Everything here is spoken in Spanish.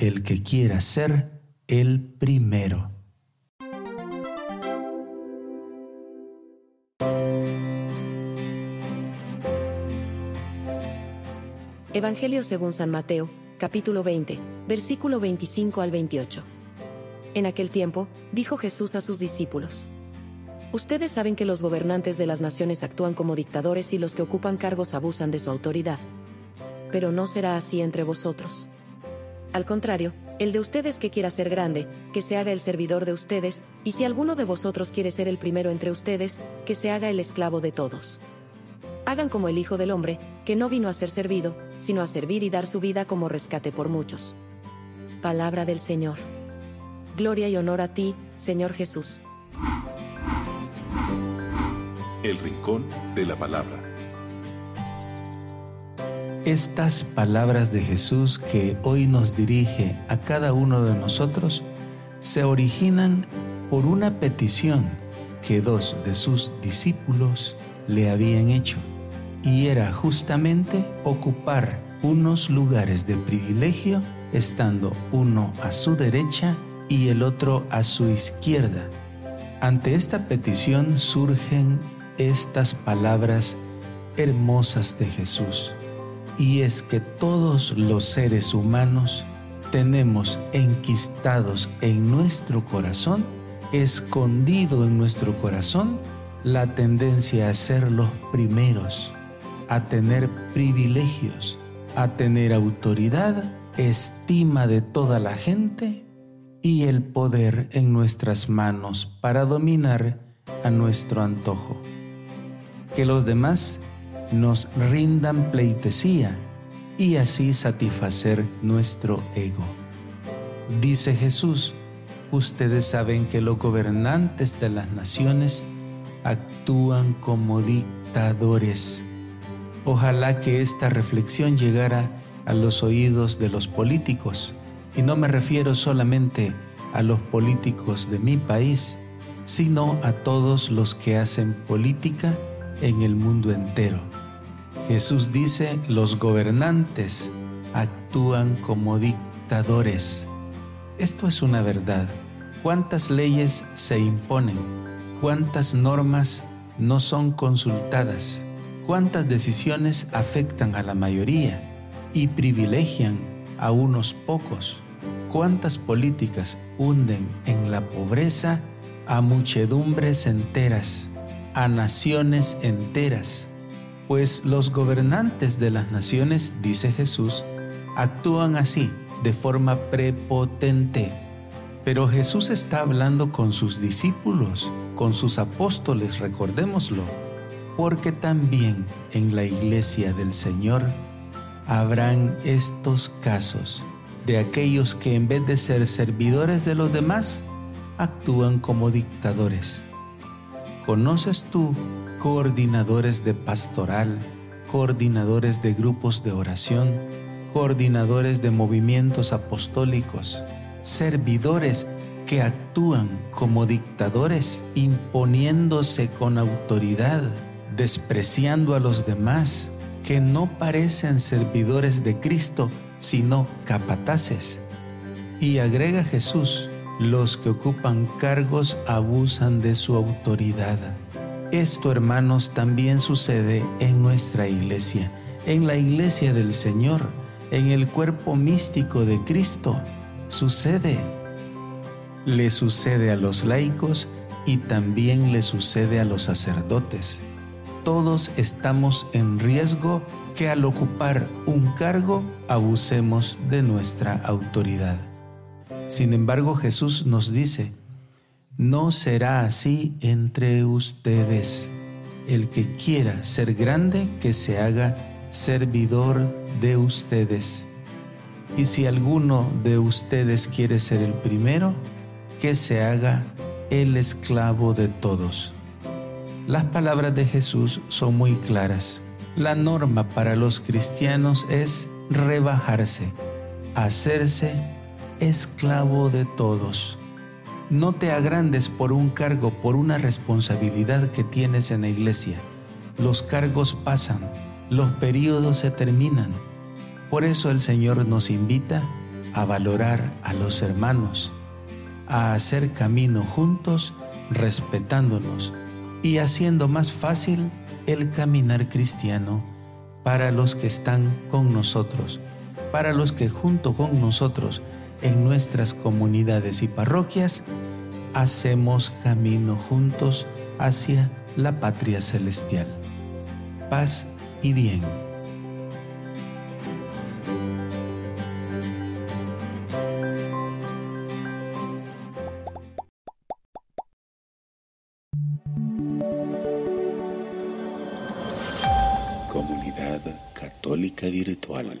el que quiera ser el primero. Evangelio según San Mateo, capítulo 20, versículo 25 al 28. En aquel tiempo, dijo Jesús a sus discípulos, Ustedes saben que los gobernantes de las naciones actúan como dictadores y los que ocupan cargos abusan de su autoridad. Pero no será así entre vosotros. Al contrario, el de ustedes que quiera ser grande, que se haga el servidor de ustedes, y si alguno de vosotros quiere ser el primero entre ustedes, que se haga el esclavo de todos. Hagan como el Hijo del Hombre, que no vino a ser servido, sino a servir y dar su vida como rescate por muchos. Palabra del Señor. Gloria y honor a ti, Señor Jesús. El Rincón de la Palabra. Estas palabras de Jesús que hoy nos dirige a cada uno de nosotros se originan por una petición que dos de sus discípulos le habían hecho y era justamente ocupar unos lugares de privilegio estando uno a su derecha y el otro a su izquierda. Ante esta petición surgen estas palabras hermosas de Jesús, y es que todos los seres humanos tenemos enquistados en nuestro corazón, escondido en nuestro corazón, la tendencia a ser los primeros, a tener privilegios, a tener autoridad, estima de toda la gente y el poder en nuestras manos para dominar a nuestro antojo. Que los demás nos rindan pleitesía y así satisfacer nuestro ego. Dice Jesús, ustedes saben que los gobernantes de las naciones actúan como dictadores Ojalá que esta reflexión llegara a los oídos de los políticos, y no me refiero solamente a los políticos de mi país, sino a todos los que hacen política en el mundo entero. Jesús dice, los gobernantes actúan como dictadores. Esto es una verdad. ¿Cuántas leyes se imponen? ¿Cuántas normas no son consultadas? cuántas decisiones afectan a la mayoría y privilegian a unos pocos, cuántas políticas hunden en la pobreza a muchedumbres enteras, a naciones enteras, pues los gobernantes de las naciones, dice Jesús, actúan así, de forma prepotente. Pero Jesús está hablando con sus discípulos, con sus apóstoles, recordémoslo porque también en la iglesia del Señor habrán estos casos de aquellos que en vez de ser servidores de los demás, actúan como dictadores. ¿Conoces tú coordinadores de pastoral, coordinadores de grupos de oración, coordinadores de movimientos apostólicos, servidores que actúan como dictadores, imponiéndose con autoridad? despreciando a los demás, que no parecen servidores de Cristo, sino capataces. Y agrega Jesús, los que ocupan cargos abusan de su autoridad. Esto, hermanos, también sucede en nuestra iglesia, en la iglesia del Señor, en el cuerpo místico de Cristo. Sucede. Le sucede a los laicos y también le sucede a los sacerdotes todos estamos en riesgo que al ocupar un cargo abusemos de nuestra autoridad. Sin embargo, Jesús nos dice, no será así entre ustedes. El que quiera ser grande, que se haga servidor de ustedes. Y si alguno de ustedes quiere ser el primero, que se haga el esclavo de todos. Las palabras de Jesús son muy claras. La norma para los cristianos es rebajarse, hacerse esclavo de todos. No te agrandes por un cargo, por una responsabilidad que tienes en la iglesia. Los cargos pasan, los periodos se terminan. Por eso el Señor nos invita a valorar a los hermanos, a hacer camino juntos, respetándonos y haciendo más fácil el caminar cristiano para los que están con nosotros, para los que junto con nosotros en nuestras comunidades y parroquias hacemos camino juntos hacia la patria celestial. Paz y bien. Comunidad Católica Virtual.